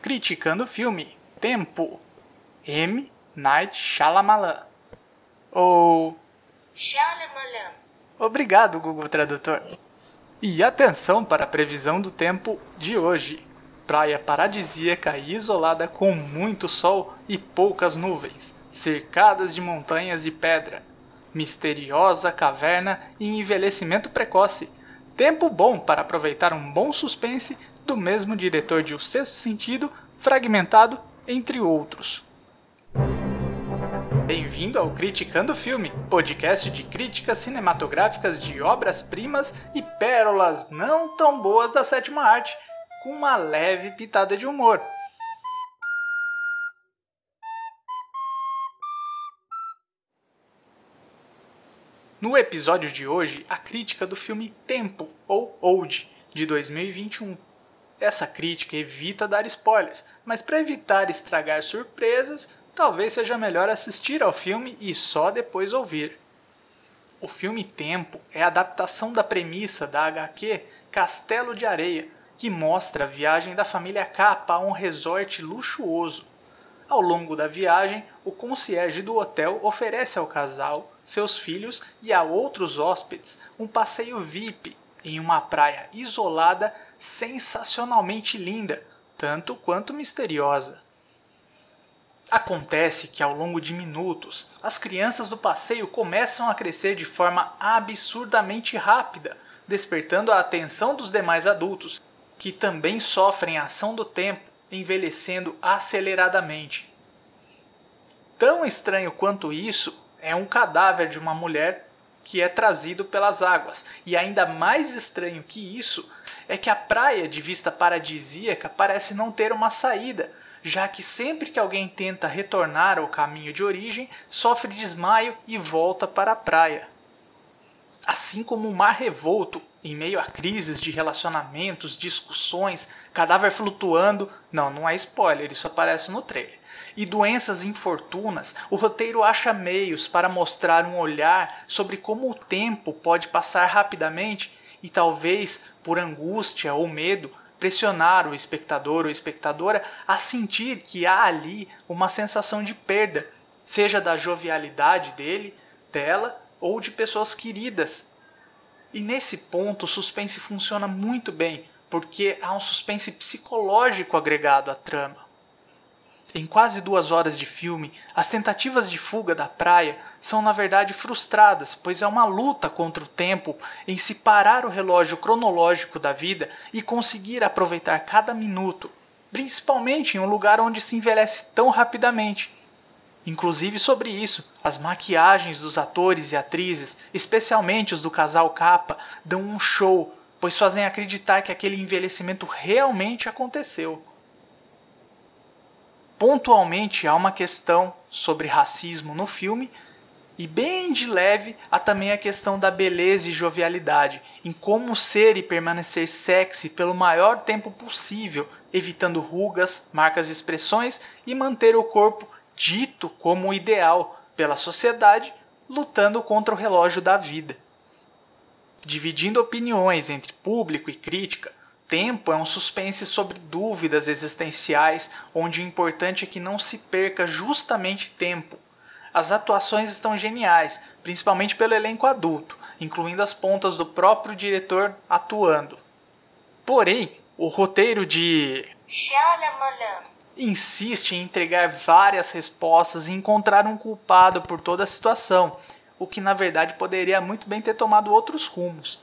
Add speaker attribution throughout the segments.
Speaker 1: criticando o filme Tempo, M. Night Shyamalan. Ou
Speaker 2: Shyamalan.
Speaker 1: Obrigado, Google Tradutor. E atenção para a previsão do tempo de hoje. Praia paradisíaca e isolada com muito sol e poucas nuvens, cercadas de montanhas e pedra. Misteriosa caverna e envelhecimento precoce. Tempo bom para aproveitar um bom suspense do mesmo diretor de O Sexto Sentido, Fragmentado, entre outros. Bem-vindo ao Criticando Filme, podcast de críticas cinematográficas de obras-primas e pérolas não tão boas da sétima arte, com uma leve pitada de humor. No episódio de hoje, a crítica do filme Tempo, ou Old, de 2021. Essa crítica evita dar spoilers, mas para evitar estragar surpresas, talvez seja melhor assistir ao filme e só depois ouvir. O filme Tempo é a adaptação da premissa da HQ Castelo de Areia, que mostra a viagem da família Kappa a um resort luxuoso. Ao longo da viagem, o concierge do hotel oferece ao casal, seus filhos e a outros hóspedes um passeio VIP em uma praia isolada sensacionalmente linda, tanto quanto misteriosa. Acontece que ao longo de minutos, as crianças do passeio começam a crescer de forma absurdamente rápida, despertando a atenção dos demais adultos, que também sofrem a ação do tempo, envelhecendo aceleradamente. Tão estranho quanto isso é um cadáver de uma mulher que é trazido pelas águas, e ainda mais estranho que isso é que a praia de vista paradisíaca parece não ter uma saída, já que sempre que alguém tenta retornar ao caminho de origem, sofre desmaio e volta para a praia. Assim como o mar revolto, em meio a crises de relacionamentos, discussões, cadáver flutuando, não, não é spoiler, isso aparece no trailer. E doenças infortunas, o roteiro acha meios para mostrar um olhar sobre como o tempo pode passar rapidamente e talvez por angústia ou medo pressionar o espectador ou espectadora a sentir que há ali uma sensação de perda, seja da jovialidade dele, dela ou de pessoas queridas. E nesse ponto o suspense funciona muito bem, porque há um suspense psicológico agregado à trama. Em quase duas horas de filme, as tentativas de fuga da praia são na verdade frustradas, pois é uma luta contra o tempo em se parar o relógio cronológico da vida e conseguir aproveitar cada minuto, principalmente em um lugar onde se envelhece tão rapidamente. Inclusive sobre isso, as maquiagens dos atores e atrizes, especialmente os do casal capa, dão um show, pois fazem acreditar que aquele envelhecimento realmente aconteceu. Pontualmente há uma questão sobre racismo no filme, e bem de leve há também a questão da beleza e jovialidade, em como ser e permanecer sexy pelo maior tempo possível, evitando rugas, marcas de expressões e manter o corpo dito como ideal pela sociedade, lutando contra o relógio da vida. Dividindo opiniões entre público e crítica, tempo é um suspense sobre dúvidas existenciais, onde o importante é que não se perca justamente tempo. As atuações estão geniais, principalmente pelo elenco adulto, incluindo as pontas do próprio diretor atuando. Porém, o roteiro de
Speaker 2: Shyamalan.
Speaker 1: Insiste em entregar várias respostas e encontrar um culpado por toda a situação, o que na verdade poderia muito bem ter tomado outros rumos.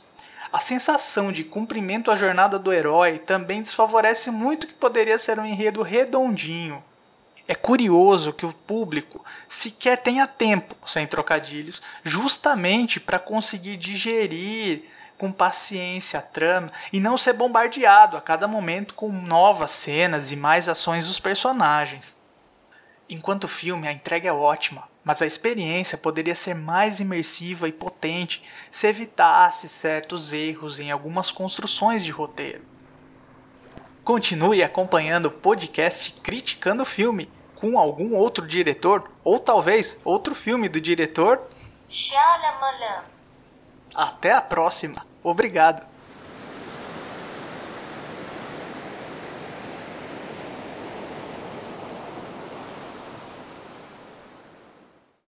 Speaker 1: A sensação de cumprimento à jornada do herói também desfavorece muito o que poderia ser um enredo redondinho. É curioso que o público sequer tenha tempo, sem trocadilhos, justamente para conseguir digerir com paciência a trama e não ser bombardeado a cada momento com novas cenas e mais ações dos personagens. Enquanto o filme, a entrega é ótima, mas a experiência poderia ser mais imersiva e potente se evitasse certos erros em algumas construções de roteiro. Continue acompanhando o podcast Criticando o Filme com algum outro diretor ou talvez outro filme do diretor.
Speaker 2: Shyamalan.
Speaker 1: Até a próxima. Obrigado.